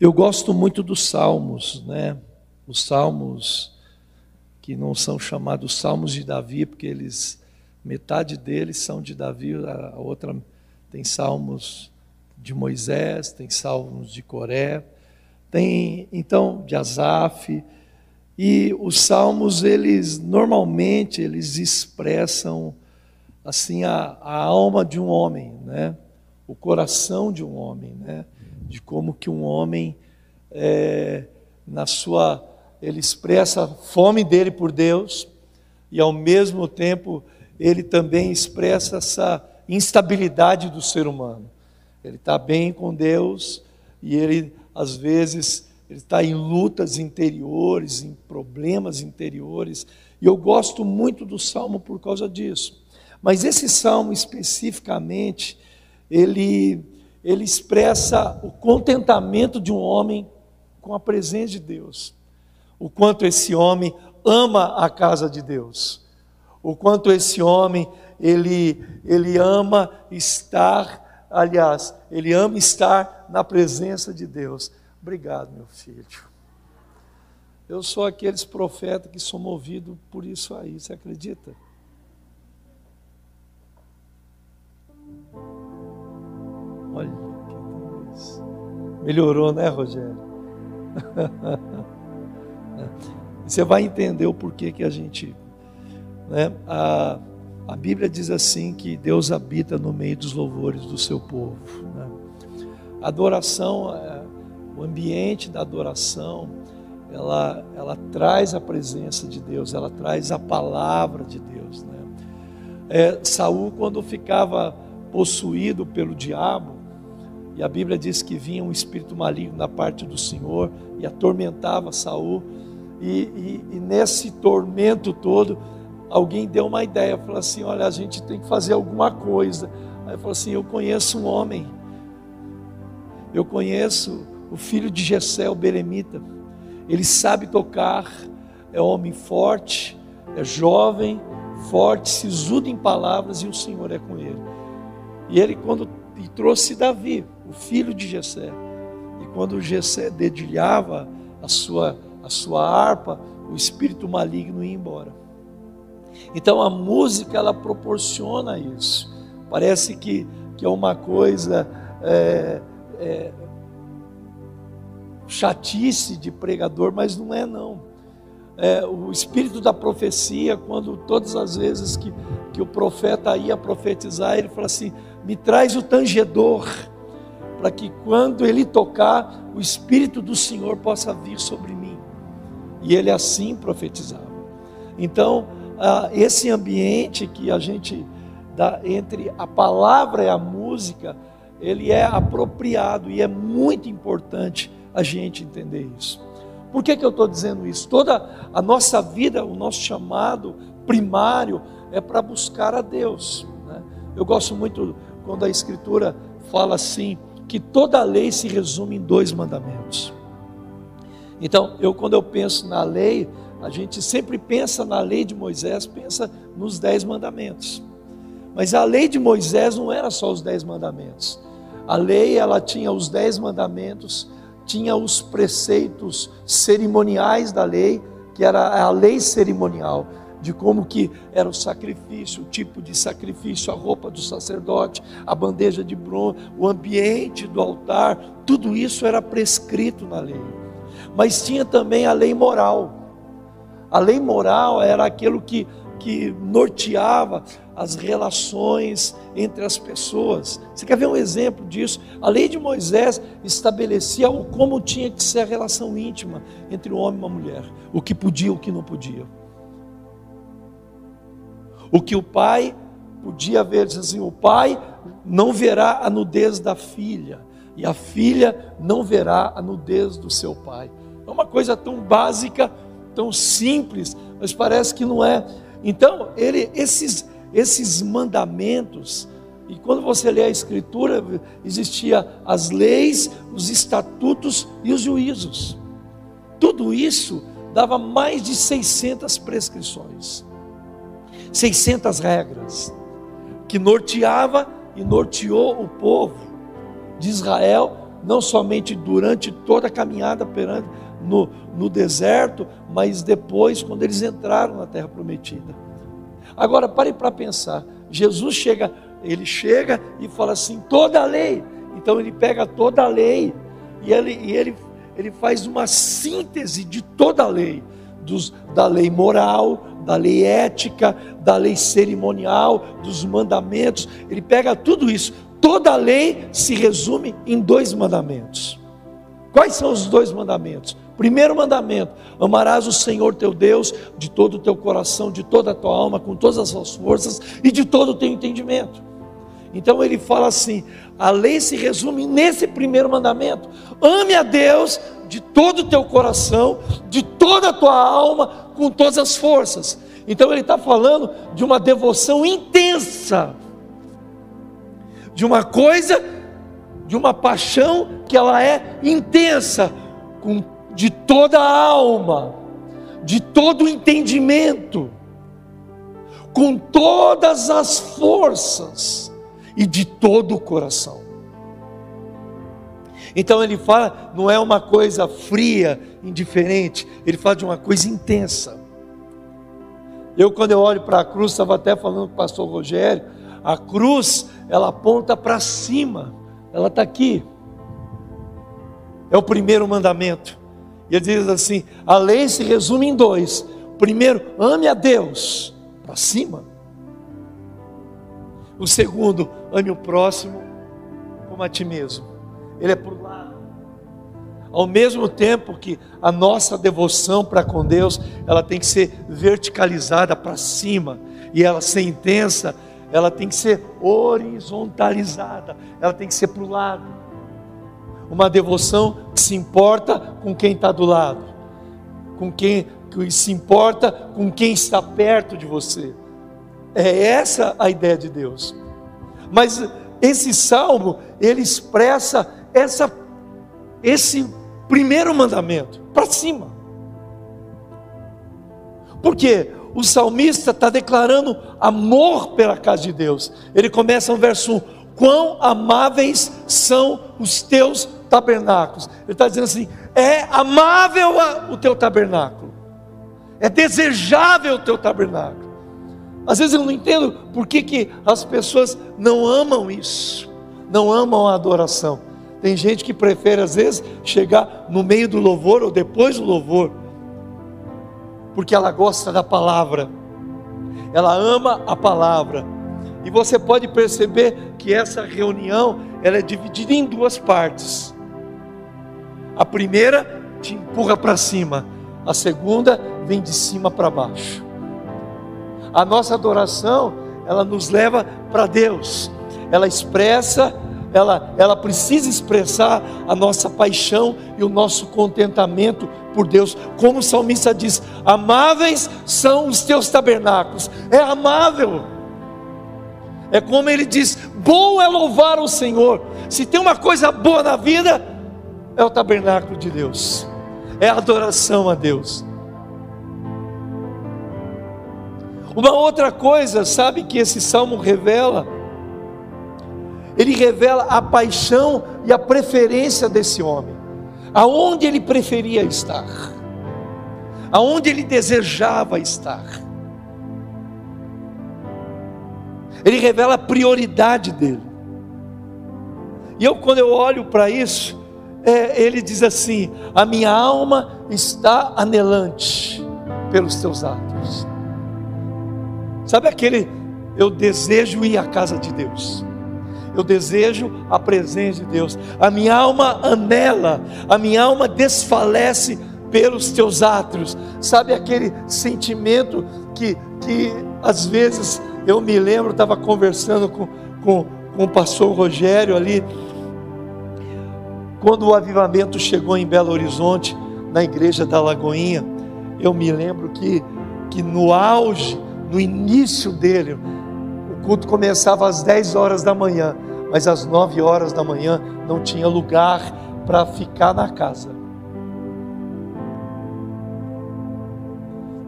Eu gosto muito dos salmos, né? Os salmos que não são chamados salmos de Davi, porque eles metade deles são de Davi, a outra tem salmos de Moisés, tem salmos de Coré, tem então de Asaf, e os salmos eles normalmente eles expressam assim a, a alma de um homem, né? O coração de um homem, né? de como que um homem, é, na sua, ele expressa a fome dele por Deus e ao mesmo tempo ele também expressa essa instabilidade do ser humano. Ele está bem com Deus e ele às vezes ele está em lutas interiores, em problemas interiores. E eu gosto muito do salmo por causa disso. Mas esse salmo especificamente, ele ele expressa o contentamento de um homem com a presença de Deus. O quanto esse homem ama a casa de Deus. O quanto esse homem ele ele ama estar, aliás, ele ama estar na presença de Deus. Obrigado, meu filho. Eu sou aqueles profetas que sou movido por isso aí, você acredita? Olha que Deus. Melhorou, né, Rogério? Você vai entender o porquê que a gente. Né, a, a Bíblia diz assim que Deus habita no meio dos louvores do seu povo. Né? Adoração, é, o ambiente da adoração, ela, ela traz a presença de Deus, ela traz a palavra de Deus. Né? É, Saul, quando ficava possuído pelo diabo, e a Bíblia diz que vinha um espírito maligno da parte do Senhor e atormentava Saul. E, e, e nesse tormento todo, alguém deu uma ideia, falou assim: olha, a gente tem que fazer alguma coisa. Aí falou assim: eu conheço um homem, eu conheço o filho de Jessé, o Beremita. Ele sabe tocar, é homem forte, é jovem, forte, sisudo em palavras, e o Senhor é com ele. E ele, quando e trouxe Davi, o filho de Jessé. E quando Jessé dedilhava a sua, a sua harpa, o espírito maligno ia embora. Então a música ela proporciona isso. Parece que, que é uma coisa é, é, chatice de pregador, mas não é não. É, o espírito da profecia, quando todas as vezes que, que o profeta ia profetizar, ele fala assim: me traz o tangedor, para que quando ele tocar, o Espírito do Senhor possa vir sobre mim. E ele assim profetizava. Então, esse ambiente que a gente dá entre a palavra e a música, ele é apropriado e é muito importante a gente entender isso. Por que, que eu estou dizendo isso? Toda a nossa vida, o nosso chamado primário é para buscar a Deus. Né? Eu gosto muito quando a Escritura fala assim, que toda a lei se resume em dois mandamentos. Então, eu quando eu penso na lei, a gente sempre pensa na lei de Moisés, pensa nos dez mandamentos. Mas a lei de Moisés não era só os dez mandamentos. A lei ela tinha os dez mandamentos, tinha os preceitos cerimoniais da lei, que era a lei cerimonial de como que era o sacrifício, o tipo de sacrifício, a roupa do sacerdote, a bandeja de bronze, o ambiente do altar, tudo isso era prescrito na lei. Mas tinha também a lei moral. A lei moral era aquilo que, que norteava as relações entre as pessoas. Você quer ver um exemplo disso? A lei de Moisés estabelecia o como tinha que ser a relação íntima entre o homem e uma mulher, o que podia e o que não podia. O que o pai podia ver, diz assim: o pai não verá a nudez da filha, e a filha não verá a nudez do seu pai. É uma coisa tão básica, tão simples, mas parece que não é. Então, ele, esses, esses mandamentos, E quando você lê a Escritura, existia as leis, os estatutos e os juízos. Tudo isso dava mais de 600 prescrições, 600 regras, que norteava e norteou o povo de Israel, não somente durante toda a caminhada perante, no, no deserto, mas depois, quando eles entraram na terra prometida. Agora, pare para pensar: Jesus chega, ele chega e fala assim: toda a lei. Então, ele pega toda a lei e ele, e ele, ele faz uma síntese de toda a lei. Dos, da lei moral, da lei ética, da lei cerimonial, dos mandamentos. Ele pega tudo isso. Toda a lei se resume em dois mandamentos. Quais são os dois mandamentos? Primeiro mandamento: amarás o Senhor teu Deus de todo o teu coração, de toda a tua alma, com todas as suas forças e de todo o teu entendimento. Então ele fala assim: a lei se resume nesse primeiro mandamento: ame a Deus de todo o teu coração, de toda a tua alma, com todas as forças. Então ele está falando de uma devoção intensa, de uma coisa, de uma paixão que ela é intensa, com de toda a alma, de todo o entendimento, com todas as forças e de todo o coração. Então ele fala, não é uma coisa fria, indiferente, ele fala de uma coisa intensa. Eu, quando eu olho para a cruz, estava até falando com o pastor Rogério, a cruz, ela aponta para cima, ela está aqui. É o primeiro mandamento. E ele diz assim: a lei se resume em dois. Primeiro, ame a Deus, para cima. O segundo, ame o próximo como a ti mesmo. Ele é por lado. Ao mesmo tempo que a nossa devoção para com Deus, ela tem que ser verticalizada para cima, e ela ser intensa, ela tem que ser horizontalizada, ela tem que ser para o lado uma devoção que se importa com quem está do lado, com quem que se importa com quem está perto de você. É essa a ideia de Deus. Mas esse salmo, ele expressa essa, esse primeiro mandamento para cima. Porque o salmista está declarando amor pela casa de Deus. Ele começa no verso 1: Quão amáveis são os teus tabernáculos. Ele está dizendo assim: é amável o teu tabernáculo, é desejável o teu tabernáculo. Às vezes eu não entendo por que, que as pessoas não amam isso, não amam a adoração. Tem gente que prefere, às vezes, chegar no meio do louvor ou depois do louvor, porque ela gosta da palavra, ela ama a palavra. E você pode perceber que essa reunião ela é dividida em duas partes. A primeira te empurra para cima, a segunda vem de cima para baixo. A nossa adoração, ela nos leva para Deus. Ela expressa, ela, ela precisa expressar a nossa paixão e o nosso contentamento por Deus. Como o salmista diz: Amáveis são os teus tabernáculos. É amável. É como ele diz: Bom é louvar o Senhor. Se tem uma coisa boa na vida, é o tabernáculo de Deus, é a adoração a Deus. Uma outra coisa, sabe que esse salmo revela? Ele revela a paixão e a preferência desse homem, aonde ele preferia estar, aonde ele desejava estar. Ele revela a prioridade dele. E eu, quando eu olho para isso, é, ele diz assim: A minha alma está anelante pelos teus atos. Sabe aquele, eu desejo ir à casa de Deus. Eu desejo a presença de Deus. A minha alma anela, a minha alma desfalece pelos teus atos. Sabe aquele sentimento que, que às vezes eu me lembro, estava conversando com, com, com o pastor Rogério ali quando o avivamento chegou em Belo Horizonte, na igreja da Lagoinha, eu me lembro que, que no auge, no início dele, culto começava às 10 horas da manhã, mas às 9 horas da manhã não tinha lugar para ficar na casa.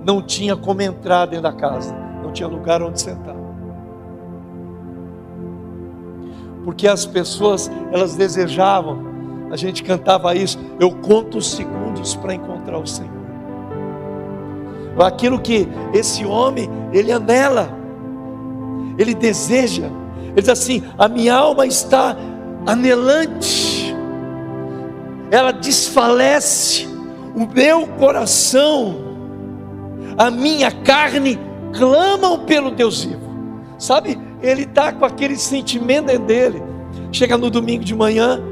Não tinha como entrar dentro da casa, não tinha lugar onde sentar. Porque as pessoas, elas desejavam, a gente cantava isso, eu conto os segundos para encontrar o Senhor. Aquilo que esse homem, ele anela, ele deseja, ele diz assim: a minha alma está anelante, ela desfalece, o meu coração, a minha carne clamam pelo Deus vivo, sabe? Ele está com aquele sentimento dele. Chega no domingo de manhã,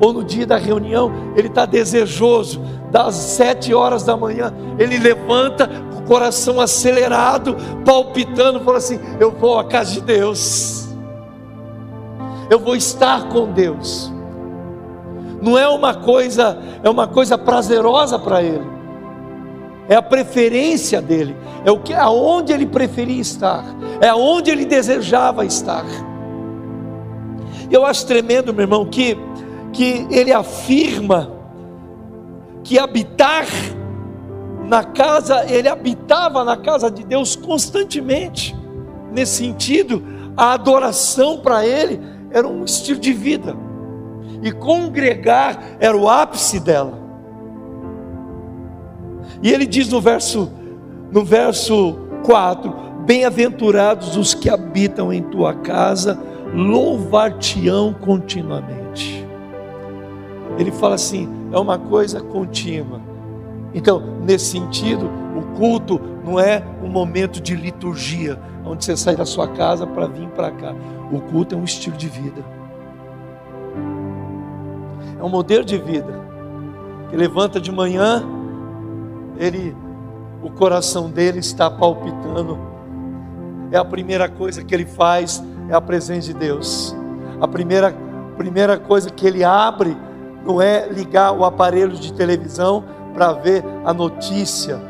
ou no dia da reunião, ele está desejoso, das sete horas da manhã, ele levanta com o coração acelerado, palpitando, fala assim: Eu vou à casa de Deus, eu vou estar com Deus. Não é uma coisa, é uma coisa prazerosa para ele, é a preferência dele, é o que, aonde ele preferia estar, é aonde ele desejava estar. Eu acho tremendo, meu irmão, que, que ele afirma que habitar na casa, ele habitava na casa de Deus constantemente. Nesse sentido, a adoração para ele era um estilo de vida, e congregar era o ápice dela. E ele diz no verso, no verso 4: Bem-aventurados os que habitam em tua casa, louvar-te-ão continuamente. Ele fala assim: é uma coisa contínua. Então, nesse sentido, o culto não é um momento de liturgia, onde você sai da sua casa para vir para cá. O culto é um estilo de vida. É um modelo de vida. Que levanta de manhã, ele o coração dele está palpitando. É a primeira coisa que ele faz é a presença de Deus. A primeira primeira coisa que ele abre não é ligar o aparelho de televisão para ver a notícia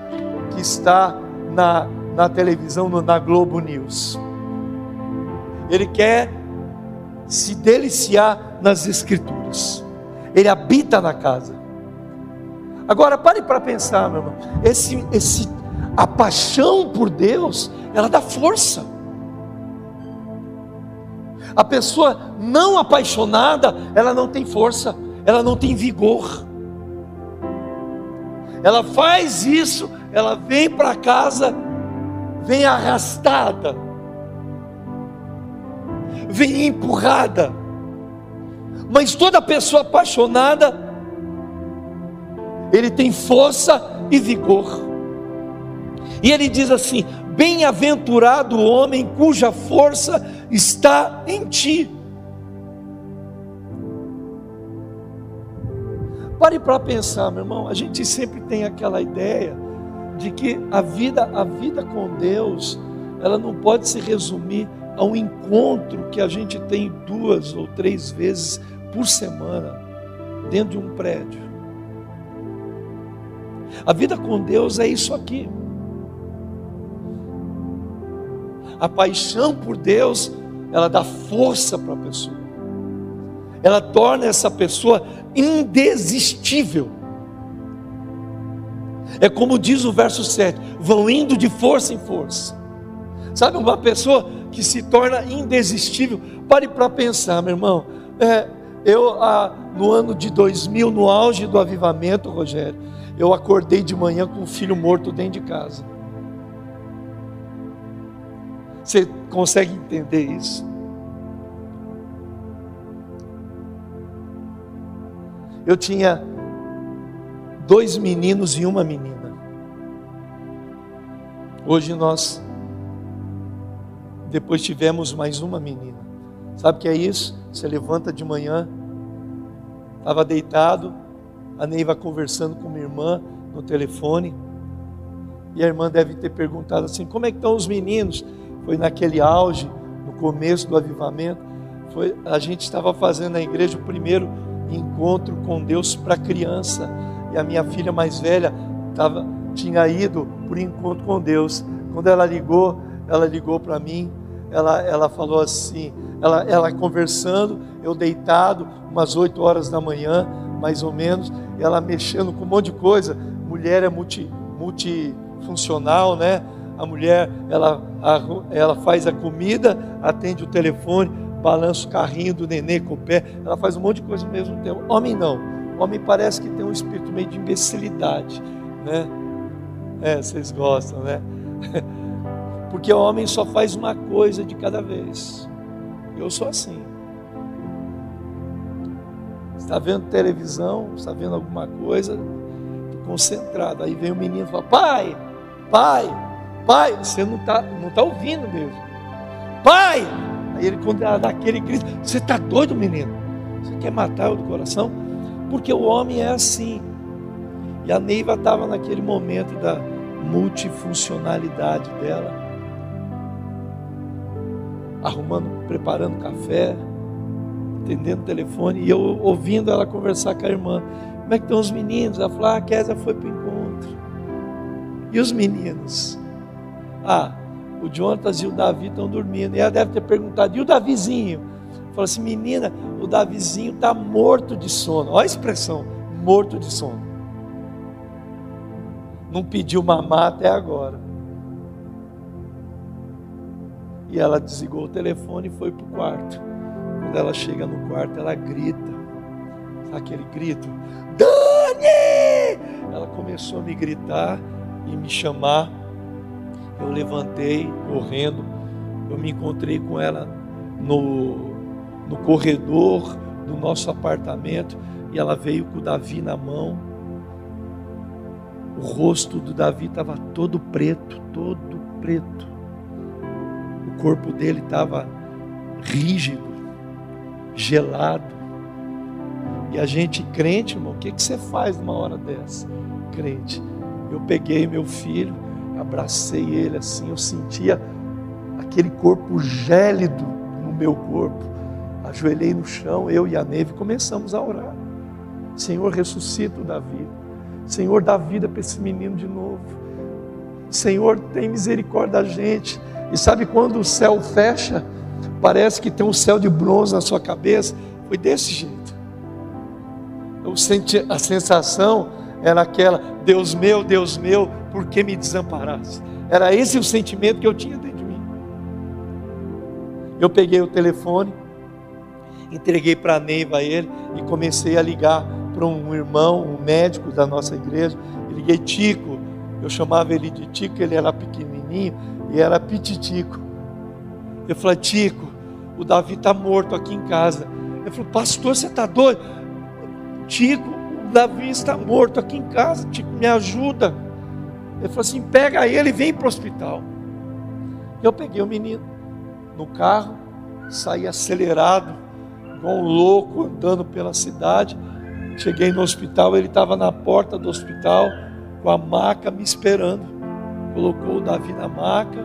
que está na, na televisão, na Globo News. Ele quer se deliciar nas Escrituras, ele habita na casa. Agora pare para pensar, meu irmão, esse, esse, a paixão por Deus, ela dá força. A pessoa não apaixonada, ela não tem força ela não tem vigor. Ela faz isso, ela vem para casa, vem arrastada, vem empurrada. Mas toda pessoa apaixonada, ele tem força e vigor. E ele diz assim: Bem-aventurado o homem cuja força está em ti. Pare para pensar, meu irmão. A gente sempre tem aquela ideia de que a vida, a vida com Deus, ela não pode se resumir a um encontro que a gente tem duas ou três vezes por semana dentro de um prédio. A vida com Deus é isso aqui. A paixão por Deus, ela dá força para a pessoa. Ela torna essa pessoa indesistível. É como diz o verso 7: vão indo de força em força. Sabe, uma pessoa que se torna indesistível. Pare para pensar, meu irmão. É, eu, ah, no ano de 2000, no auge do avivamento, Rogério, eu acordei de manhã com um filho morto dentro de casa. Você consegue entender isso? Eu tinha dois meninos e uma menina. Hoje nós depois tivemos mais uma menina. Sabe o que é isso? Você levanta de manhã, estava deitado, a Neiva conversando com minha irmã no telefone, e a irmã deve ter perguntado assim: como é que estão os meninos? Foi naquele auge, no começo do avivamento. Foi, a gente estava fazendo na igreja o primeiro encontro com Deus para criança. E a minha filha mais velha tava, tinha ido por encontro com Deus. Quando ela ligou, ela ligou para mim ela, ela falou assim, ela, ela conversando, eu deitado, umas 8 horas da manhã, mais ou menos, ela mexendo com um monte de coisa. Mulher é multi, multifuncional, né? A mulher, ela, ela faz a comida, atende o telefone, balança o carrinho do nenê com o pé, ela faz um monte de coisa ao mesmo tempo. Homem não. Homem parece que tem um espírito meio de imbecilidade, né? É, vocês gostam, né? Porque o homem só faz uma coisa de cada vez. Eu sou assim. Está vendo televisão, está vendo alguma coisa, concentrado. Aí vem o menino e fala: Pai, pai, pai. Você não está não tá ouvindo mesmo. Pai! Aí ele, quando dá aquele grito: Você está doido, menino? Você quer matar o do coração? Porque o homem é assim. E a Neiva estava naquele momento da multifuncionalidade dela, arrumando, preparando café, atendendo o telefone, e eu ouvindo ela conversar com a irmã. Como é que estão os meninos? Ela falou, ah, a Késia foi para o encontro. E os meninos? Ah, o Jonatas e o Davi estão dormindo. E ela deve ter perguntado, e o Davizinho? Falou assim, menina, o Davizinho está morto de sono. Olha a expressão, morto de sono não pediu mamar até agora. E ela desligou o telefone e foi para o quarto. Quando ela chega no quarto, ela grita. Sabe aquele grito? Dani! Ela começou a me gritar e me chamar. Eu levantei, correndo. Eu me encontrei com ela no, no corredor do nosso apartamento. E ela veio com o Davi na mão o rosto do Davi estava todo preto, todo preto. O corpo dele estava rígido, gelado. E a gente crente, irmão, o que, que você faz numa hora dessa? Crente. Eu peguei meu filho, abracei ele assim, eu sentia aquele corpo gélido no meu corpo. Ajoelhei no chão, eu e a Neve começamos a orar. Senhor, ressuscita o Davi. Senhor, dá vida para esse menino de novo. Senhor, tem misericórdia da gente. E sabe quando o céu fecha? Parece que tem um céu de bronze na sua cabeça. Foi desse jeito. A sensação era aquela: Deus meu, Deus meu, por que me desamparaste? Era esse o sentimento que eu tinha dentro de mim. Eu peguei o telefone, entreguei para a Neiva ele e comecei a ligar para um irmão, um médico da nossa igreja. Eu liguei Tico, eu chamava ele de Tico, ele era pequenininho e era pititico. Eu falei, Tico, o Davi está morto aqui em casa. Ele falou, pastor, você está doido? Tico, Davi está morto aqui em casa, Tico, me ajuda. Ele falou assim: pega ele e vem para o hospital. Eu peguei o menino no carro, saí acelerado, igual um louco, andando pela cidade. Cheguei no hospital, ele estava na porta do hospital com a maca me esperando. Colocou o Davi na maca,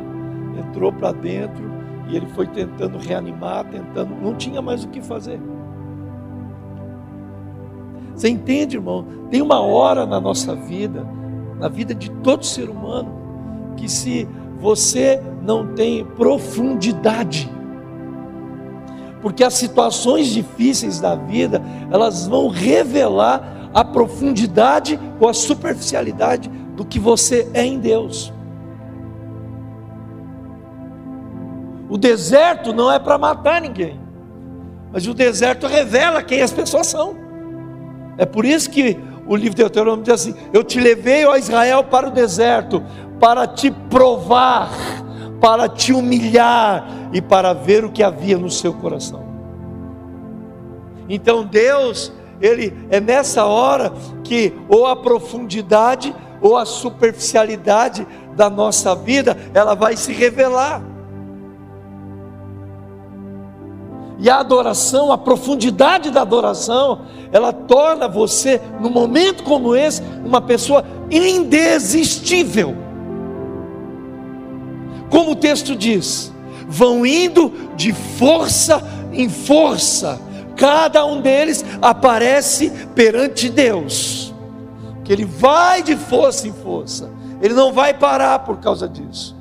entrou para dentro e ele foi tentando reanimar, tentando, não tinha mais o que fazer. Você entende, irmão? Tem uma hora na nossa vida, na vida de todo ser humano, que se você não tem profundidade, porque as situações difíceis da vida, elas vão revelar a profundidade ou a superficialidade do que você é em Deus. O deserto não é para matar ninguém, mas o deserto revela quem as pessoas são. É por isso que o livro de Deuteronômio diz assim: Eu te levei, ó Israel, para o deserto, para te provar para te humilhar e para ver o que havia no seu coração. Então Deus, ele é nessa hora que ou a profundidade ou a superficialidade da nossa vida, ela vai se revelar. E a adoração, a profundidade da adoração, ela torna você, num momento como esse, uma pessoa indesistível. Como o texto diz, vão indo de força em força, cada um deles aparece perante Deus, que ele vai de força em força, ele não vai parar por causa disso.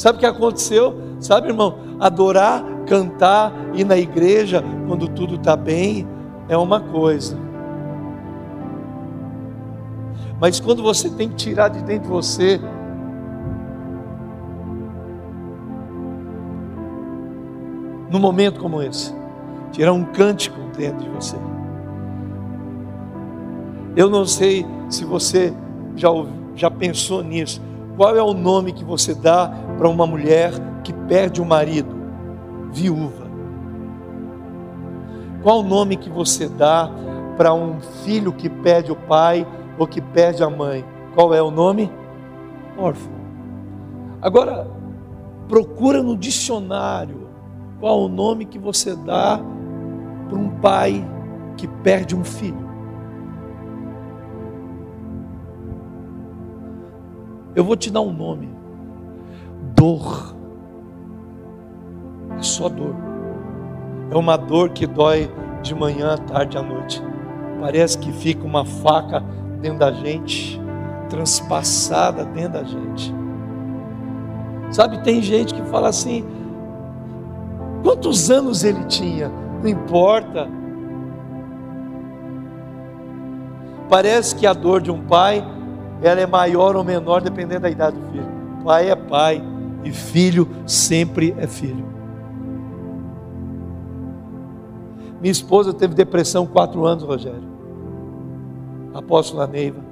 Sabe o que aconteceu? Sabe, irmão? Adorar, cantar, ir na igreja quando tudo está bem é uma coisa. Mas quando você tem que tirar de dentro de você num momento como esse, tirar um cântico dentro de você. Eu não sei se você já, já pensou nisso. Qual é o nome que você dá para uma mulher que perde o marido? Viúva. Qual o nome que você dá para um filho que perde o pai ou que perde a mãe? Qual é o nome? Órfão. Agora, procura no dicionário qual o nome que você dá para um pai que perde um filho. Eu vou te dar um nome: dor. É só dor. É uma dor que dói de manhã, à tarde, à noite. Parece que fica uma faca dentro da gente, transpassada dentro da gente. Sabe, tem gente que fala assim: quantos anos ele tinha? Não importa. Parece que a dor de um pai ela é maior ou menor dependendo da idade do filho. Pai é pai e filho sempre é filho. Minha esposa teve depressão quatro anos, Rogério. Apóstola Neiva.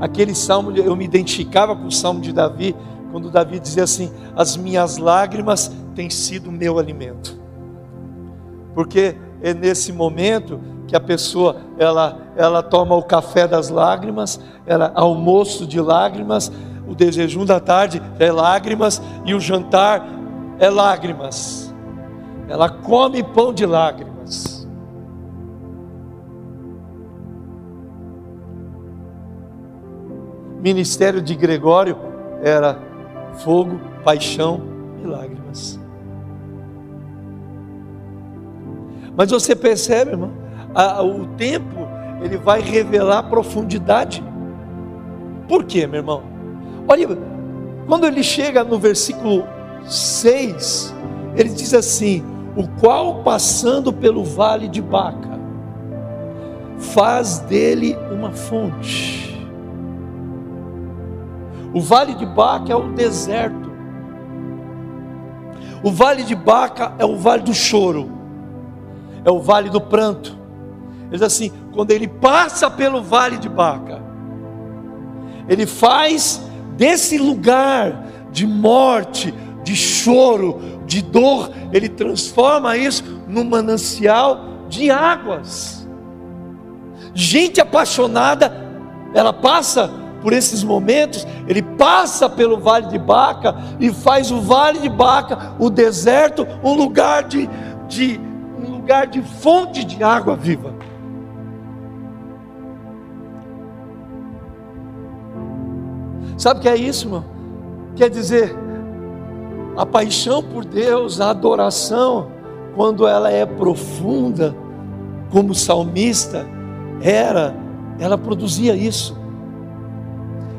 Aquele salmo, eu me identificava com o salmo de Davi, quando Davi dizia assim: As minhas lágrimas têm sido meu alimento. Porque é nesse momento que a pessoa ela, ela toma o café das lágrimas, ela almoço de lágrimas, o desejum da tarde é lágrimas e o jantar é lágrimas. Ela come pão de lágrimas. Ministério de Gregório era fogo, paixão e lágrimas. Mas você percebe, irmão? A, o tempo ele vai revelar profundidade. Por quê, meu irmão? Olha, quando ele chega no versículo 6, ele diz assim: O qual passando pelo vale de Baca, faz dele uma fonte. O vale de Baca é o deserto. O vale de Baca é o vale do choro, é o vale do pranto, ele diz assim: quando ele passa pelo vale de Baca, ele faz desse lugar de morte, de choro, de dor, ele transforma isso num manancial de águas. Gente apaixonada, ela passa por esses momentos, ele passa pelo vale de Baca e faz o vale de Baca, o deserto, um lugar de, de um lugar de fonte de água viva. Sabe o que é isso, irmão? Quer dizer, a paixão por Deus, a adoração, quando ela é profunda, como o salmista era, ela produzia isso.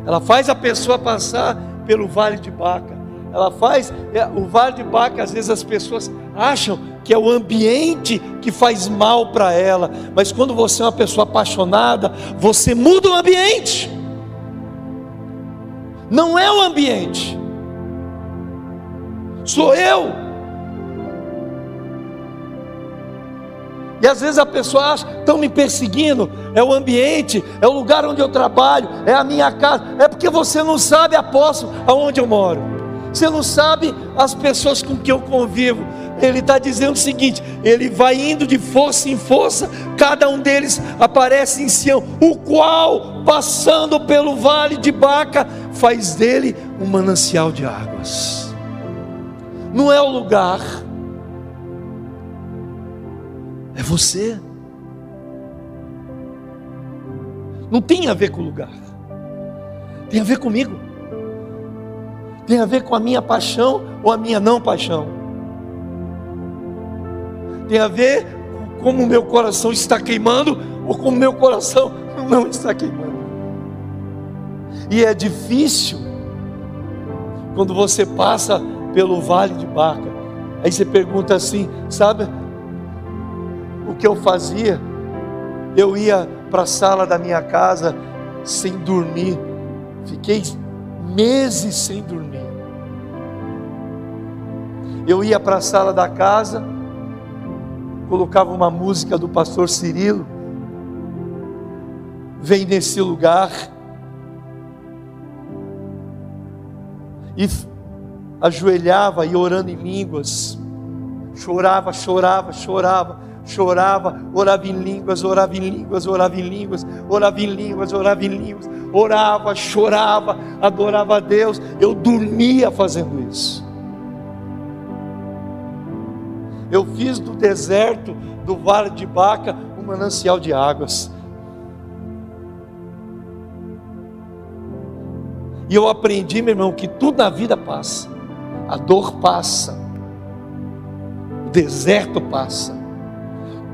Ela faz a pessoa passar pelo vale de Baca. Ela faz é, o vale de Baca, às vezes as pessoas acham que é o ambiente que faz mal para ela, mas quando você é uma pessoa apaixonada, você muda o ambiente não é o ambiente, sou eu. E às vezes a pessoa acha, estão me perseguindo, é o ambiente, é o lugar onde eu trabalho, é a minha casa, é porque você não sabe, apóstolo, aonde eu moro, você não sabe as pessoas com que eu convivo, ele está dizendo o seguinte: ele vai indo de força em força, cada um deles aparece em Sião, o qual, passando pelo vale de Baca, faz dele um manancial de águas. Não é o lugar, é você. Não tem a ver com o lugar, tem a ver comigo, tem a ver com a minha paixão ou a minha não paixão tem a ver com como o meu coração está queimando ou como o meu coração não está queimando. E é difícil quando você passa pelo vale de Baca. Aí você pergunta assim, sabe o que eu fazia? Eu ia para a sala da minha casa sem dormir. Fiquei meses sem dormir. Eu ia para a sala da casa, colocava uma música do pastor Cirilo, vem nesse lugar e ajoelhava e orando em línguas, chorava, chorava, chorava, chorava, orava em línguas, orava em línguas, orava em línguas, orava em línguas, orava em línguas, orava, chorava, adorava a Deus. Eu dormia fazendo isso. Eu fiz do deserto do vale de Baca um manancial de águas. E eu aprendi, meu irmão, que tudo na vida passa. A dor passa. O deserto passa.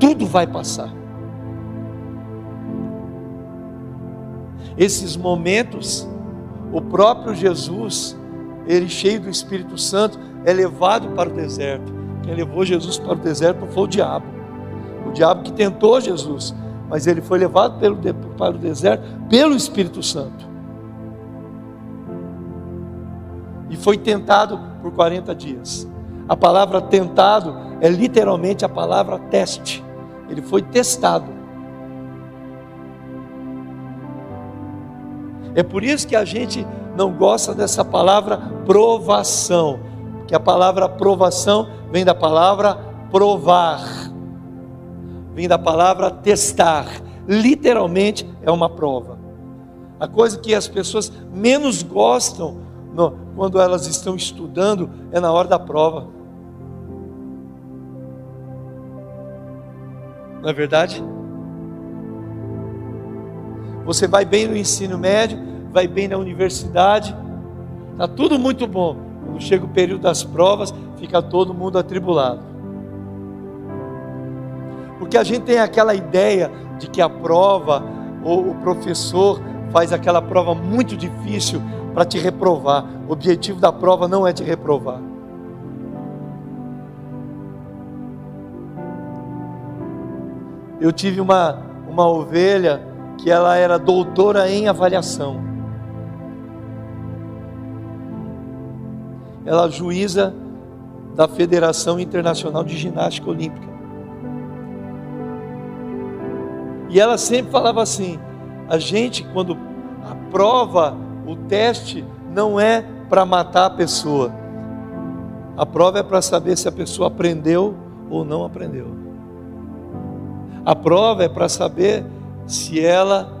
Tudo vai passar. Esses momentos, o próprio Jesus, ele cheio do Espírito Santo, é levado para o deserto. Quem levou Jesus para o deserto foi o diabo. O diabo que tentou Jesus, mas ele foi levado pelo, para o deserto pelo Espírito Santo. Foi tentado por 40 dias. A palavra tentado é literalmente a palavra teste. Ele foi testado. É por isso que a gente não gosta dessa palavra provação, que a palavra provação vem da palavra provar, vem da palavra testar. Literalmente é uma prova. A coisa que as pessoas menos gostam no, quando elas estão estudando é na hora da prova. Não é verdade? Você vai bem no ensino médio, vai bem na universidade, está tudo muito bom. Quando chega o período das provas, fica todo mundo atribulado. Porque a gente tem aquela ideia de que a prova, ou o professor faz aquela prova muito difícil para te reprovar. O objetivo da prova não é te reprovar. Eu tive uma, uma ovelha que ela era doutora em avaliação. Ela é juíza da Federação Internacional de Ginástica Olímpica. E ela sempre falava assim: a gente, quando aprova o teste, não é para matar a pessoa, a prova é para saber se a pessoa aprendeu ou não aprendeu. A prova é para saber se ela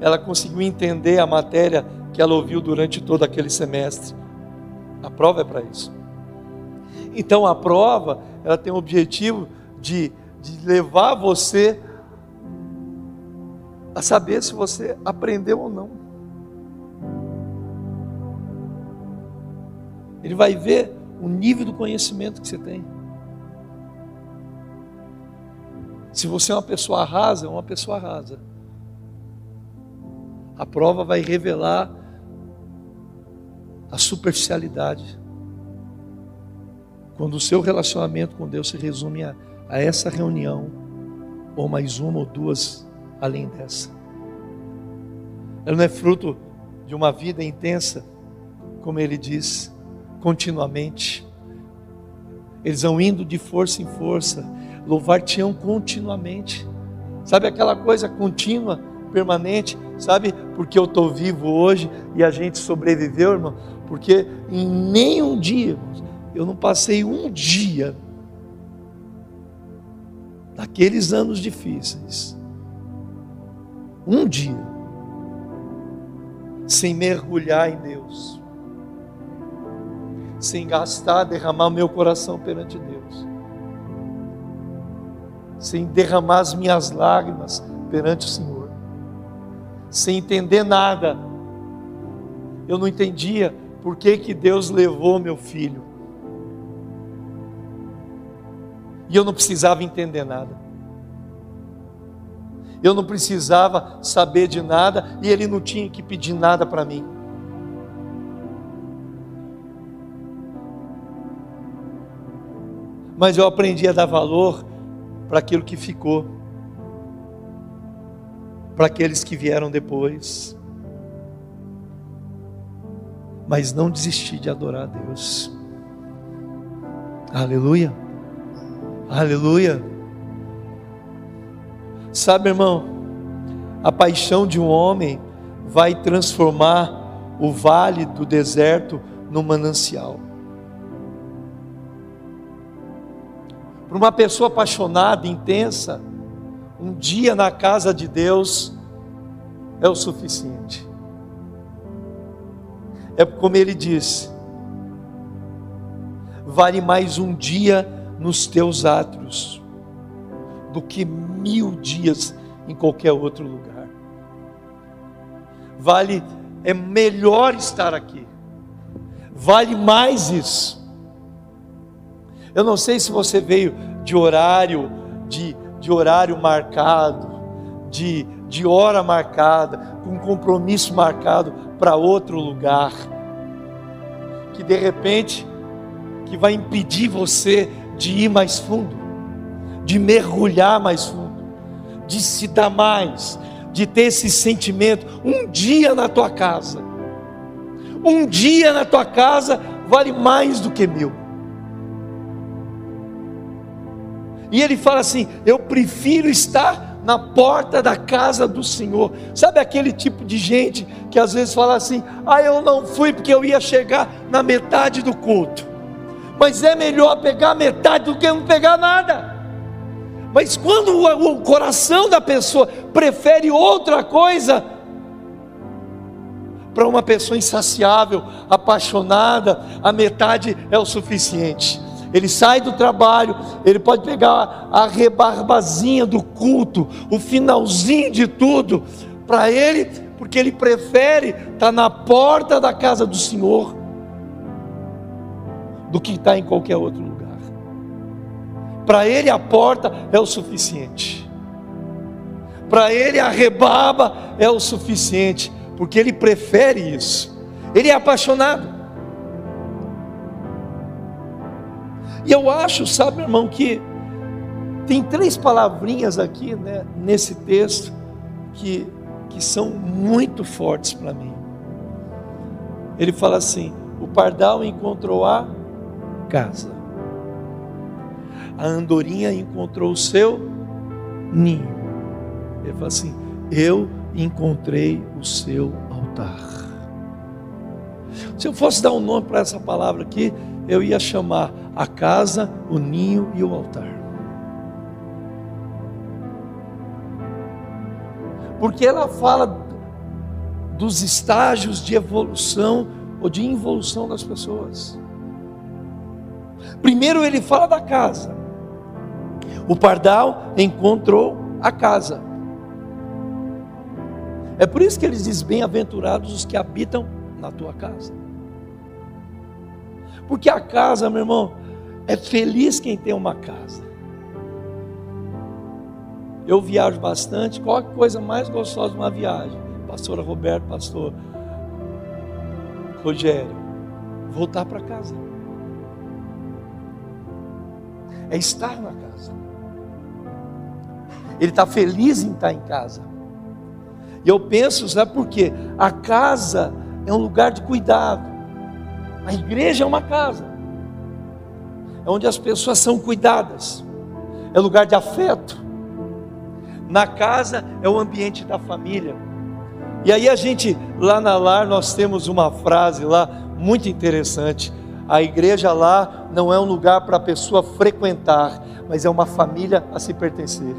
ela conseguiu entender a matéria que ela ouviu durante todo aquele semestre. A prova é para isso. Então a prova, ela tem o objetivo de, de levar você a saber se você aprendeu ou não. Ele vai ver o nível do conhecimento que você tem. Se você é uma pessoa rasa, é uma pessoa rasa. A prova vai revelar a superficialidade. Quando o seu relacionamento com Deus se resume a, a essa reunião, ou mais uma ou duas além dessa. Ela não é fruto de uma vida intensa, como ele diz, continuamente. Eles vão indo de força em força, louvar-te-ão continuamente. Sabe aquela coisa contínua, permanente? Sabe porque eu estou vivo hoje e a gente sobreviveu, irmão? Porque em nenhum dia, eu não passei um dia daqueles anos difíceis, um dia, sem mergulhar em Deus, sem gastar, derramar meu coração perante Deus, sem derramar as minhas lágrimas perante o Senhor, sem entender nada. Eu não entendia por que, que Deus levou meu filho. E eu não precisava entender nada. Eu não precisava saber de nada e ele não tinha que pedir nada para mim. Mas eu aprendi a dar valor para aquilo que ficou, para aqueles que vieram depois. Mas não desisti de adorar a Deus. Aleluia. Aleluia. Sabe, irmão, a paixão de um homem vai transformar o vale do deserto no manancial. Para uma pessoa apaixonada, intensa, um dia na casa de Deus é o suficiente. É como ele diz: vale mais um dia nos teus átrios do que mil dias em qualquer outro lugar. Vale, é melhor estar aqui. Vale mais isso. Eu não sei se você veio de horário, de, de horário marcado, de, de hora marcada, com compromisso marcado para outro lugar, que de repente que vai impedir você de ir mais fundo, de mergulhar mais fundo, de se dar mais, de ter esse sentimento. Um dia na tua casa, um dia na tua casa vale mais do que mil. E ele fala assim: Eu prefiro estar na porta da casa do Senhor. Sabe aquele tipo de gente que às vezes fala assim: Ah, eu não fui porque eu ia chegar na metade do culto mas é melhor pegar metade do que não pegar nada. Mas quando o, coração da pessoa prefere outra coisa, para uma pessoa insaciável, apaixonada, a metade é o suficiente. Ele sai do trabalho, ele pode pegar a rebarbazinha do culto, o finalzinho de tudo, para ele, porque ele prefere estar tá na porta da casa do Senhor do que está em qualquer outro lugar. Para ele a porta é o suficiente. Para ele a rebaba é o suficiente, porque ele prefere isso. Ele é apaixonado. E eu acho, sabe, irmão, que tem três palavrinhas aqui né, nesse texto que, que são muito fortes para mim. Ele fala assim: o pardal encontrou a casa. A andorinha encontrou o seu ninho. Ele fala assim: Eu encontrei o seu altar. Se eu fosse dar um nome para essa palavra aqui, eu ia chamar a casa, o ninho e o altar. Porque ela fala dos estágios de evolução ou de involução das pessoas. Primeiro ele fala da casa. O pardal encontrou a casa. É por isso que ele diz: Bem-aventurados os que habitam na tua casa. Porque a casa, meu irmão, é feliz quem tem uma casa. Eu viajo bastante. Qual a coisa mais gostosa de uma viagem? Pastora Roberto, pastor Rogério, voltar para casa é estar na casa. Ele está feliz em estar em casa. E eu penso, sabe por quê? A casa é um lugar de cuidado. A igreja é uma casa. É onde as pessoas são cuidadas. É lugar de afeto. Na casa é o ambiente da família. E aí a gente, lá na lar, nós temos uma frase lá muito interessante. A igreja lá não é um lugar para a pessoa frequentar, mas é uma família a se pertencer.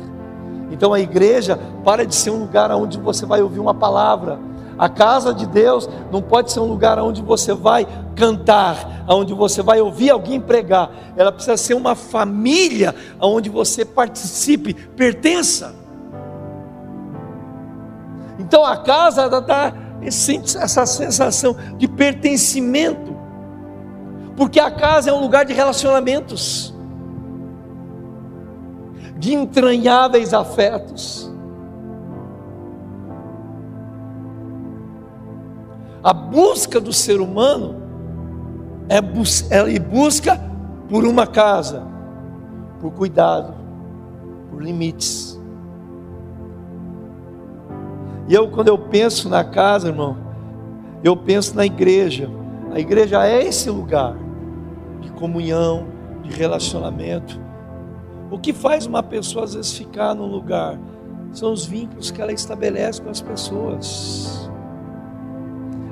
Então a igreja para de ser um lugar onde você vai ouvir uma palavra. A casa de Deus não pode ser um lugar onde você vai cantar, onde você vai ouvir alguém pregar. Ela precisa ser uma família onde você participe, pertença. Então a casa dá essa sensação de pertencimento porque a casa é um lugar de relacionamentos, de entranháveis afetos. A busca do ser humano é bus ele busca por uma casa, por cuidado, por limites. E eu, quando eu penso na casa, irmão, eu penso na igreja. A igreja é esse lugar de comunhão, de relacionamento. O que faz uma pessoa às vezes ficar num lugar são os vínculos que ela estabelece com as pessoas,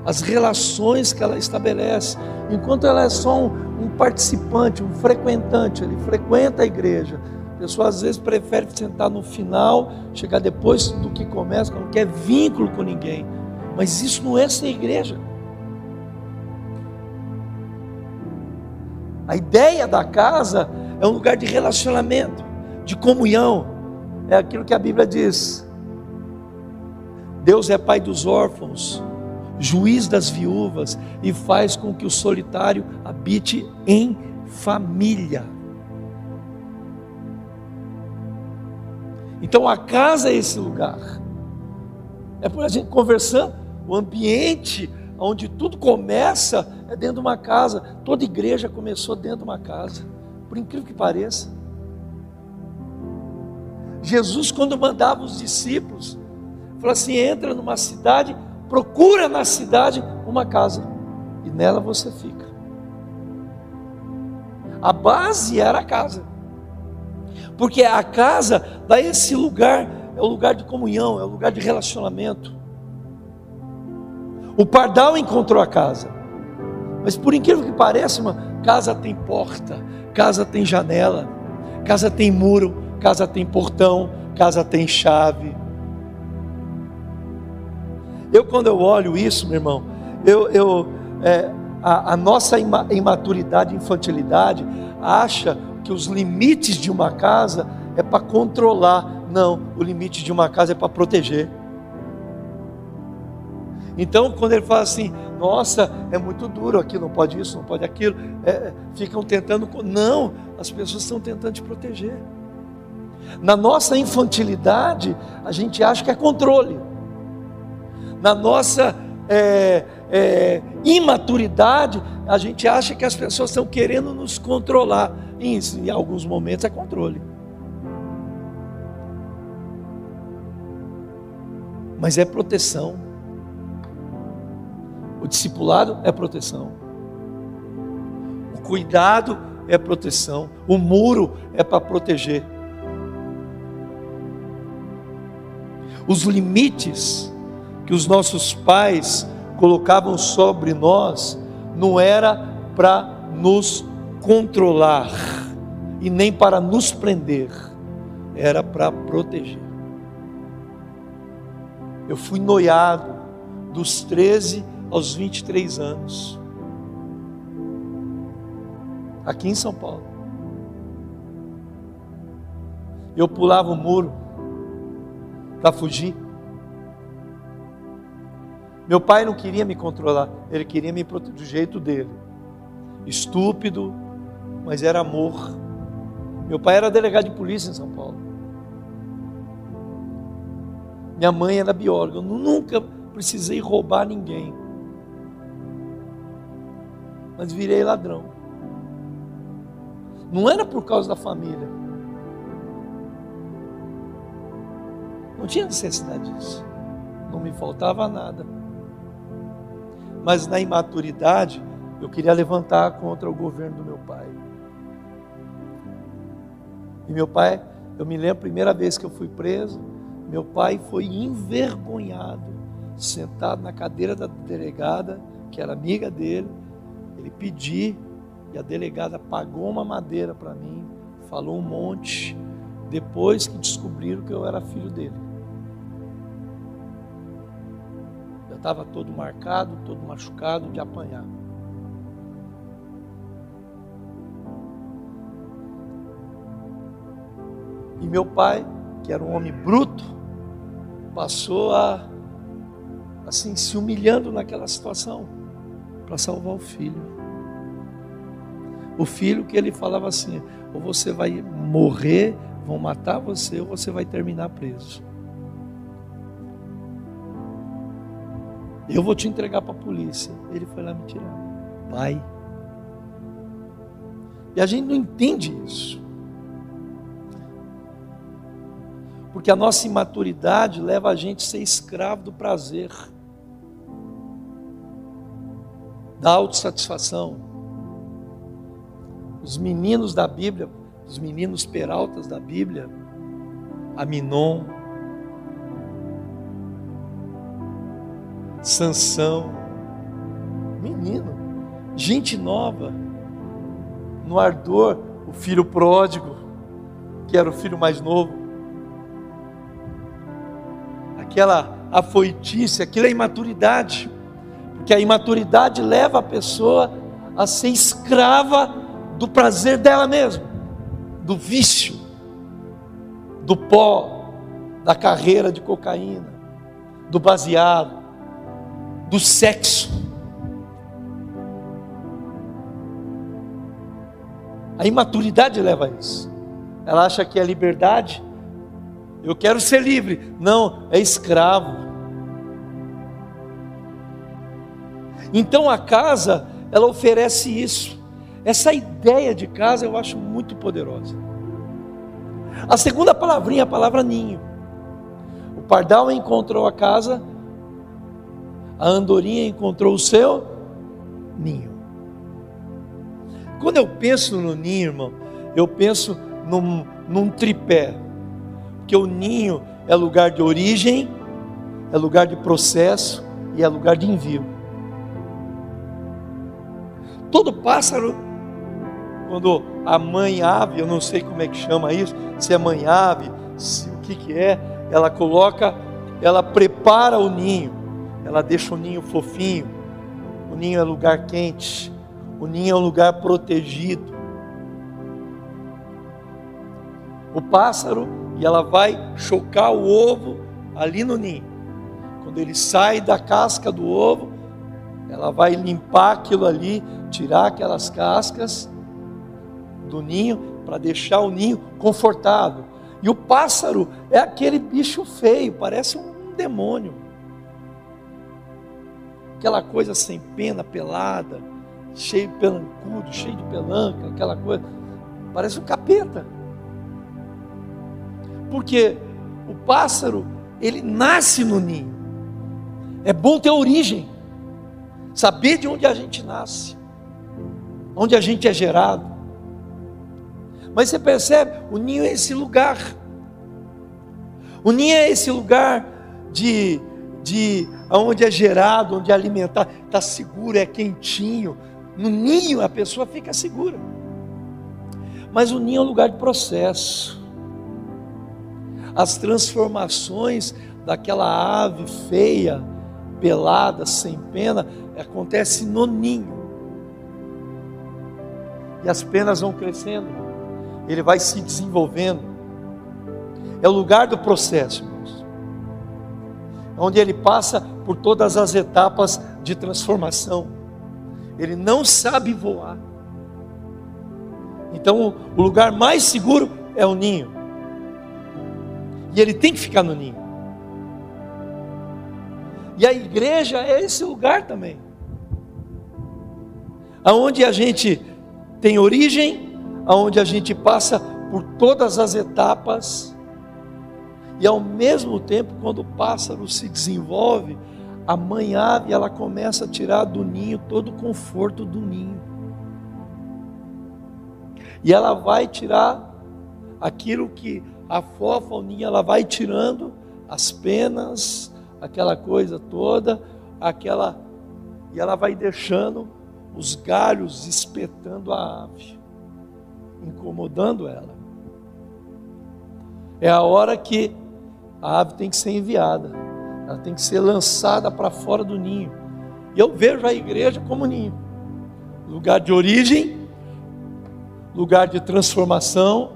as relações que ela estabelece. Enquanto ela é só um, um participante, um frequentante, ele frequenta a igreja. A pessoa às vezes prefere sentar no final, chegar depois do que começa, não quer vínculo com ninguém. Mas isso não é ser igreja. A ideia da casa é um lugar de relacionamento, de comunhão. É aquilo que a Bíblia diz. Deus é pai dos órfãos, juiz das viúvas e faz com que o solitário habite em família. Então a casa é esse lugar. É por a gente conversando, o ambiente onde tudo começa é dentro de uma casa. Toda igreja começou dentro de uma casa por incrível que pareça. Jesus, quando mandava os discípulos, falou assim: entra numa cidade, procura na cidade uma casa, e nela você fica. A base era a casa, porque a casa dá esse lugar, é o lugar de comunhão, é o lugar de relacionamento. O pardal encontrou a casa, mas por incrível que pareça, uma casa tem porta, Casa tem janela, casa tem muro, casa tem portão, casa tem chave. Eu, quando eu olho isso, meu irmão, eu, eu é, a, a, nossa imaturidade, infantilidade, acha que os limites de uma casa é para controlar. Não, o limite de uma casa é para proteger. Então, quando ele fala assim, nossa, é muito duro aqui, não pode isso, não pode aquilo, é, ficam tentando. Não, as pessoas estão tentando te proteger. Na nossa infantilidade, a gente acha que é controle. Na nossa é, é, imaturidade, a gente acha que as pessoas estão querendo nos controlar. Isso, em alguns momentos é controle. Mas é proteção. O discipulado é proteção. O cuidado é proteção. O muro é para proteger. Os limites que os nossos pais colocavam sobre nós não era para nos controlar e nem para nos prender, era para proteger. Eu fui noiado dos 13 aos 23 anos, aqui em São Paulo. Eu pulava o muro para fugir. Meu pai não queria me controlar, ele queria me proteger do jeito dele. Estúpido, mas era amor. Meu pai era delegado de polícia em São Paulo. Minha mãe era bióloga. Eu nunca precisei roubar ninguém mas virei ladrão. Não era por causa da família. Não tinha necessidade disso. Não me faltava nada. Mas na imaturidade, eu queria levantar contra o governo do meu pai. E meu pai, eu me lembro a primeira vez que eu fui preso, meu pai foi envergonhado, sentado na cadeira da delegada, que era amiga dele, ele pedi e a delegada pagou uma madeira para mim, falou um monte, depois que descobriram que eu era filho dele. Estava todo marcado, todo machucado de apanhar. E meu pai, que era um homem bruto, passou a assim se humilhando naquela situação para salvar o filho. O filho que ele falava assim: ou você vai morrer, vão matar você, ou você vai terminar preso. Eu vou te entregar para a polícia. Ele foi lá me tirar. Pai. E a gente não entende isso. Porque a nossa imaturidade leva a gente a ser escravo do prazer, da autossatisfação. Os meninos da Bíblia, os meninos peraltas da Bíblia, Aminon, Sansão, menino, gente nova, no ardor, o filho pródigo, que era o filho mais novo, aquela afoitice, aquilo é imaturidade, porque a imaturidade leva a pessoa a ser escrava do prazer dela mesma, do vício, do pó, da carreira de cocaína, do baseado, do sexo. A imaturidade leva a isso. Ela acha que é liberdade. Eu quero ser livre. Não, é escravo. Então a casa, ela oferece isso. Essa ideia de casa eu acho muito poderosa. A segunda palavrinha é a palavra ninho. O pardal encontrou a casa a andorinha encontrou o seu ninho. Quando eu penso no ninho, irmão, eu penso num, num tripé, porque o ninho é lugar de origem, é lugar de processo e é lugar de envio. Todo pássaro, quando a mãe ave, eu não sei como é que chama isso, se é mãe ave, se, o que, que é, ela coloca, ela prepara o ninho ela deixa o ninho fofinho. O ninho é lugar quente. O ninho é um lugar protegido. O pássaro, e ela vai chocar o ovo ali no ninho. Quando ele sai da casca do ovo, ela vai limpar aquilo ali, tirar aquelas cascas do ninho para deixar o ninho confortável. E o pássaro é aquele bicho feio, parece um demônio aquela coisa sem pena, pelada, cheio de pelancudo, cheio de pelanca, aquela coisa, parece um capeta. Porque o pássaro, ele nasce no ninho. É bom ter origem, saber de onde a gente nasce, onde a gente é gerado. Mas você percebe, o ninho é esse lugar. O ninho é esse lugar de, de onde é gerado, onde é alimentado, está seguro, é quentinho. No ninho a pessoa fica segura. Mas o ninho é um lugar de processo. As transformações daquela ave feia, pelada, sem pena, acontece no ninho. E as penas vão crescendo. Ele vai se desenvolvendo. É o lugar do processo, irmãos. Onde ele passa por todas as etapas de transformação. Ele não sabe voar. Então, o lugar mais seguro é o ninho. E ele tem que ficar no ninho. E a igreja é esse lugar também. Aonde a gente tem origem, aonde a gente passa por todas as etapas e ao mesmo tempo, quando o pássaro se desenvolve, a mãe ave ela começa a tirar do ninho todo o conforto do ninho. E ela vai tirar aquilo que afofa o ninho, ela vai tirando as penas, aquela coisa toda, aquela e ela vai deixando os galhos espetando a ave, incomodando ela. É a hora que a ave tem que ser enviada ela tem que ser lançada para fora do ninho. E eu vejo a igreja como ninho lugar de origem, lugar de transformação,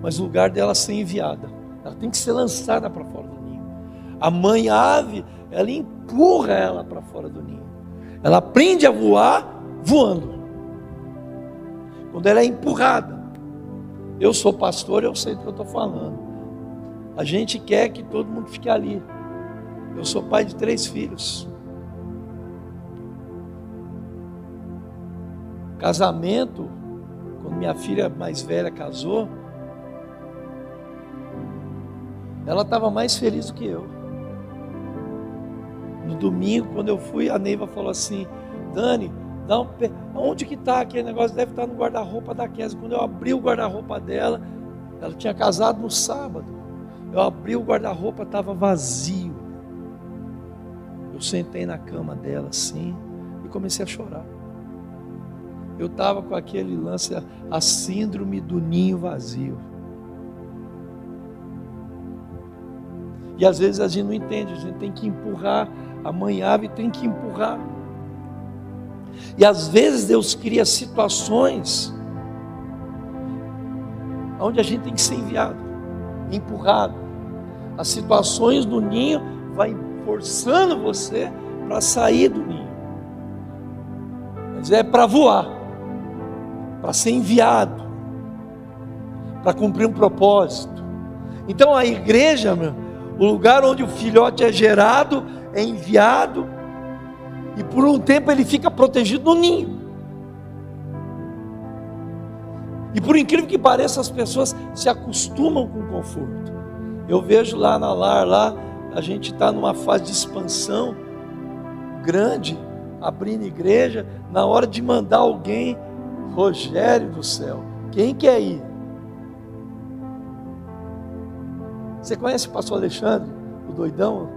mas lugar dela ser enviada. Ela tem que ser lançada para fora do ninho. A mãe ave, ela empurra ela para fora do ninho. Ela aprende a voar voando. Quando ela é empurrada. Eu sou pastor, eu sei do que eu estou falando. A gente quer que todo mundo fique ali. Eu sou pai de três filhos. Casamento, quando minha filha mais velha casou, ela estava mais feliz do que eu. No domingo, quando eu fui, a Neiva falou assim: Dani, dá um pe... onde que está aquele negócio? Deve estar tá no guarda-roupa da Kézia. Quando eu abri o guarda-roupa dela, ela tinha casado no sábado. Eu abri o guarda-roupa, estava vazio. Eu sentei na cama dela assim e comecei a chorar. Eu estava com aquele lance, a síndrome do ninho vazio. E às vezes a gente não entende, a gente tem que empurrar, a mãe ave tem que empurrar. E às vezes Deus cria situações onde a gente tem que ser enviado, empurrado. As situações do ninho vai forçando você para sair do ninho. Mas é para voar, para ser enviado, para cumprir um propósito. Então a igreja, meu, o lugar onde o filhote é gerado, é enviado, e por um tempo ele fica protegido no ninho. E por incrível que pareça, as pessoas se acostumam com o conforto. Eu vejo lá na lar, lá, a gente está numa fase de expansão grande, abrindo igreja, na hora de mandar alguém, Rogério do céu, quem quer ir? Você conhece o pastor Alexandre, o doidão?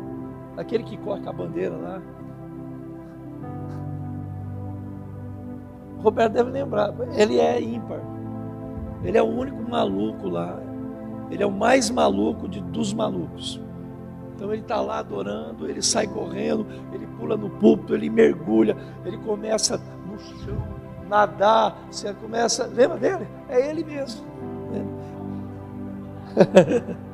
Aquele que corre com a bandeira lá. Roberto deve lembrar, ele é ímpar. Ele é o único maluco lá. Ele é o mais maluco de, dos malucos. Então ele está lá adorando, ele sai correndo, ele pula no púlpito, ele mergulha, ele começa no chão, nadar, você começa. Lembra dele? É ele mesmo.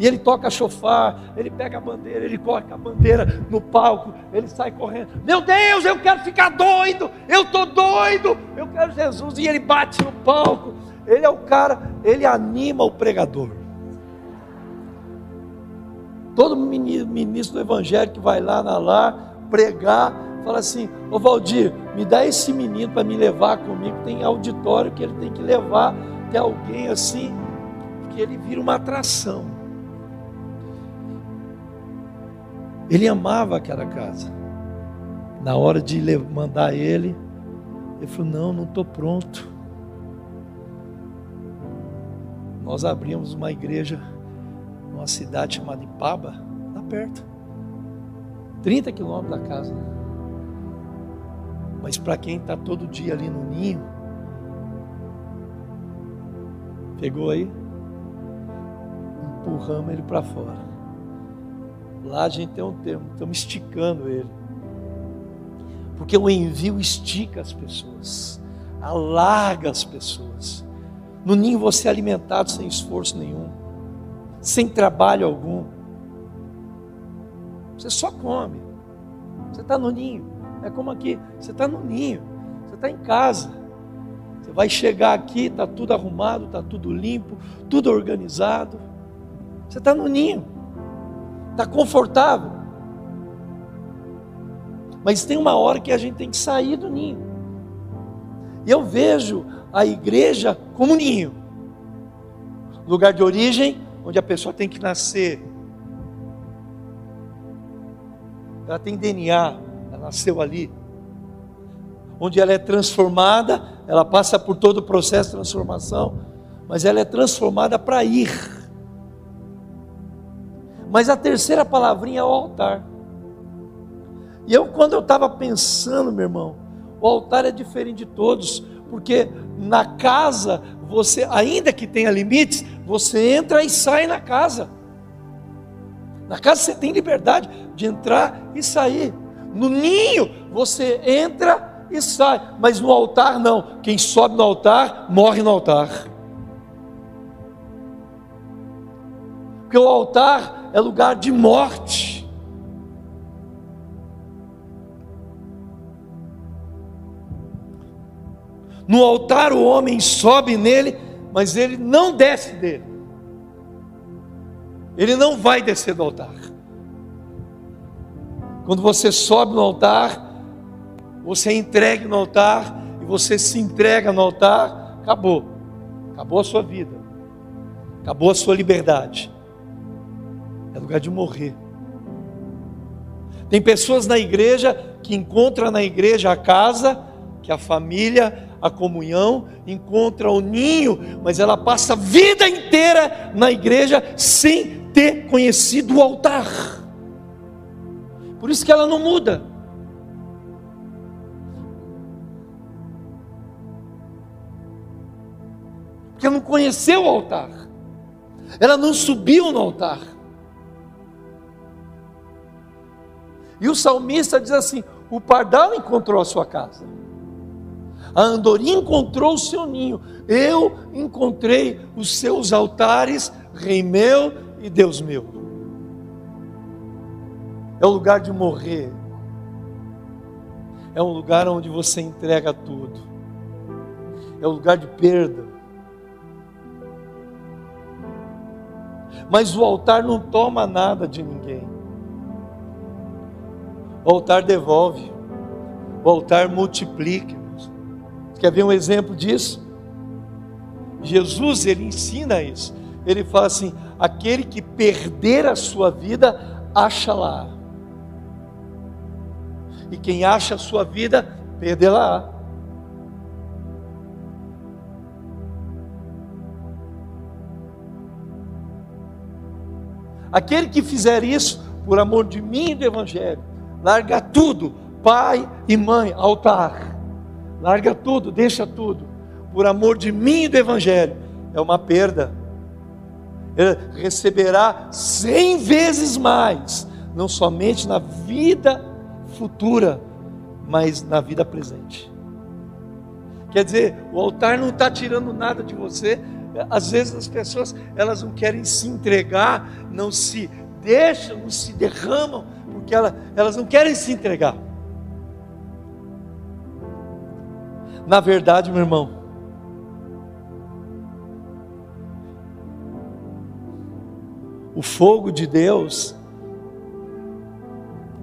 E ele toca chofar, ele pega a bandeira, ele coloca a bandeira no palco, ele sai correndo. Meu Deus, eu quero ficar doido, eu estou doido, eu quero Jesus. E ele bate no palco. Ele é o cara, ele anima o pregador. Todo ministro do evangelho que vai lá na lá pregar, fala assim: Ô Valdir, me dá esse menino para me levar comigo. Tem auditório que ele tem que levar. Tem alguém assim, que ele vira uma atração. Ele amava aquela casa. Na hora de mandar ele, ele falou: Não, não estou pronto. Nós abrimos uma igreja numa cidade chamada Ipaba, lá perto, 30 quilômetros da casa. Mas para quem está todo dia ali no ninho, pegou aí, empurramos ele para fora. Lá a gente tem um termo, estamos esticando ele. Porque o envio estica as pessoas, alarga as pessoas. No ninho você é alimentado sem esforço nenhum, sem trabalho algum. Você só come. Você está no ninho. É como aqui, você está no ninho, você está em casa. Você vai chegar aqui, está tudo arrumado, está tudo limpo, tudo organizado. Você está no ninho está confortável. Mas tem uma hora que a gente tem que sair do ninho. Eu vejo a igreja como ninho lugar de origem, onde a pessoa tem que nascer. Ela tem DNA, ela nasceu ali. Onde ela é transformada, ela passa por todo o processo de transformação, mas ela é transformada para ir. Mas a terceira palavrinha é o altar. E eu, quando eu estava pensando, meu irmão, o altar é diferente de todos, porque na casa, você, ainda que tenha limites, você entra e sai na casa. Na casa você tem liberdade de entrar e sair. No ninho, você entra e sai, mas no altar não. Quem sobe no altar, morre no altar. Porque o altar é lugar de morte. No altar o homem sobe nele, mas ele não desce dele. Ele não vai descer do altar. Quando você sobe no altar, você é entregue no altar e você se entrega no altar, acabou. Acabou a sua vida. Acabou a sua liberdade. É lugar de morrer. Tem pessoas na igreja que encontram na igreja a casa, que a família, a comunhão, encontra o ninho, mas ela passa a vida inteira na igreja sem ter conhecido o altar. Por isso que ela não muda. Porque não conheceu o altar. Ela não subiu no altar. E o salmista diz assim: o pardal encontrou a sua casa, a andorinha encontrou o seu ninho, eu encontrei os seus altares, Rei meu e Deus meu. É o lugar de morrer, é um lugar onde você entrega tudo, é o lugar de perda. Mas o altar não toma nada de ninguém. O altar devolve. O altar multiplica. Quer ver um exemplo disso? Jesus, ele ensina isso. Ele fala assim: aquele que perder a sua vida, acha lá. E quem acha a sua vida, perderá. Aquele que fizer isso, por amor de mim e do Evangelho, larga tudo, pai e mãe, altar, larga tudo, deixa tudo, por amor de mim e do Evangelho, é uma perda. Ele receberá cem vezes mais, não somente na vida futura, mas na vida presente. Quer dizer, o altar não está tirando nada de você. Às vezes as pessoas elas não querem se entregar, não se deixam, não se derramam porque ela, elas não querem se entregar. Na verdade, meu irmão, o fogo de Deus,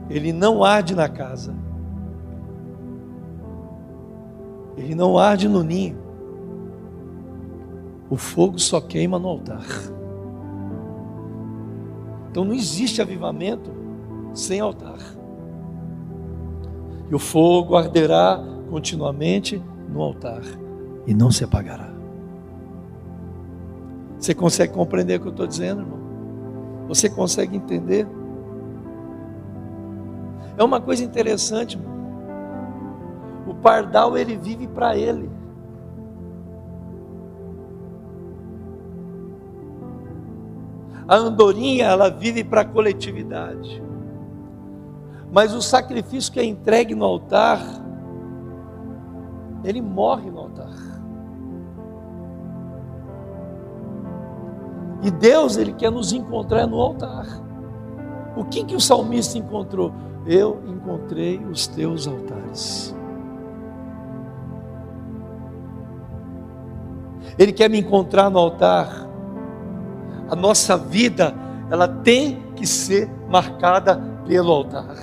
ele não arde na casa, ele não arde no ninho, o fogo só queima no altar. Então não existe avivamento sem altar. E o fogo arderá continuamente no altar e não se apagará. Você consegue compreender o que eu estou dizendo, irmão? Você consegue entender? É uma coisa interessante, irmão. O pardal ele vive para ele. A andorinha ela vive para a coletividade. Mas o sacrifício que é entregue no altar, ele morre no altar. E Deus, ele quer nos encontrar no altar. O que que o salmista encontrou? Eu encontrei os teus altares. Ele quer me encontrar no altar. A nossa vida, ela tem que ser marcada pelo altar.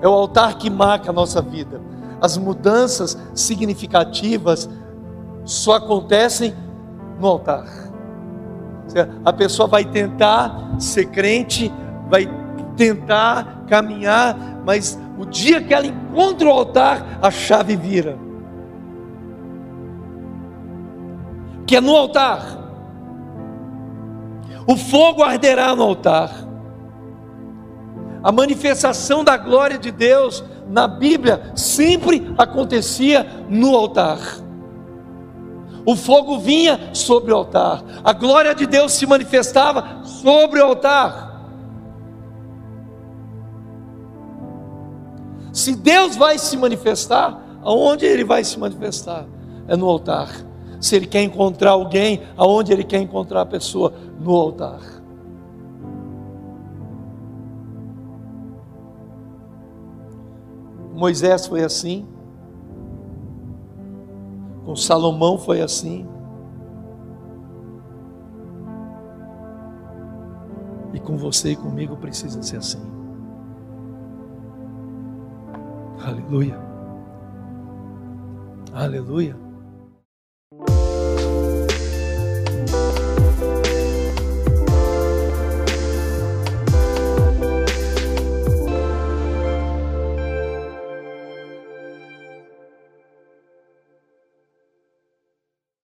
É o altar que marca a nossa vida. As mudanças significativas só acontecem no altar. A pessoa vai tentar ser crente, vai tentar caminhar, mas o dia que ela encontra o altar, a chave vira. Que é no altar. O fogo arderá no altar. A manifestação da glória de Deus na Bíblia sempre acontecia no altar. O fogo vinha sobre o altar, a glória de Deus se manifestava sobre o altar. Se Deus vai se manifestar, aonde Ele vai se manifestar? É no altar. Se Ele quer encontrar alguém, aonde Ele quer encontrar a pessoa? No altar. Moisés foi assim, com Salomão foi assim. E com você e comigo precisa ser assim. Aleluia. Aleluia.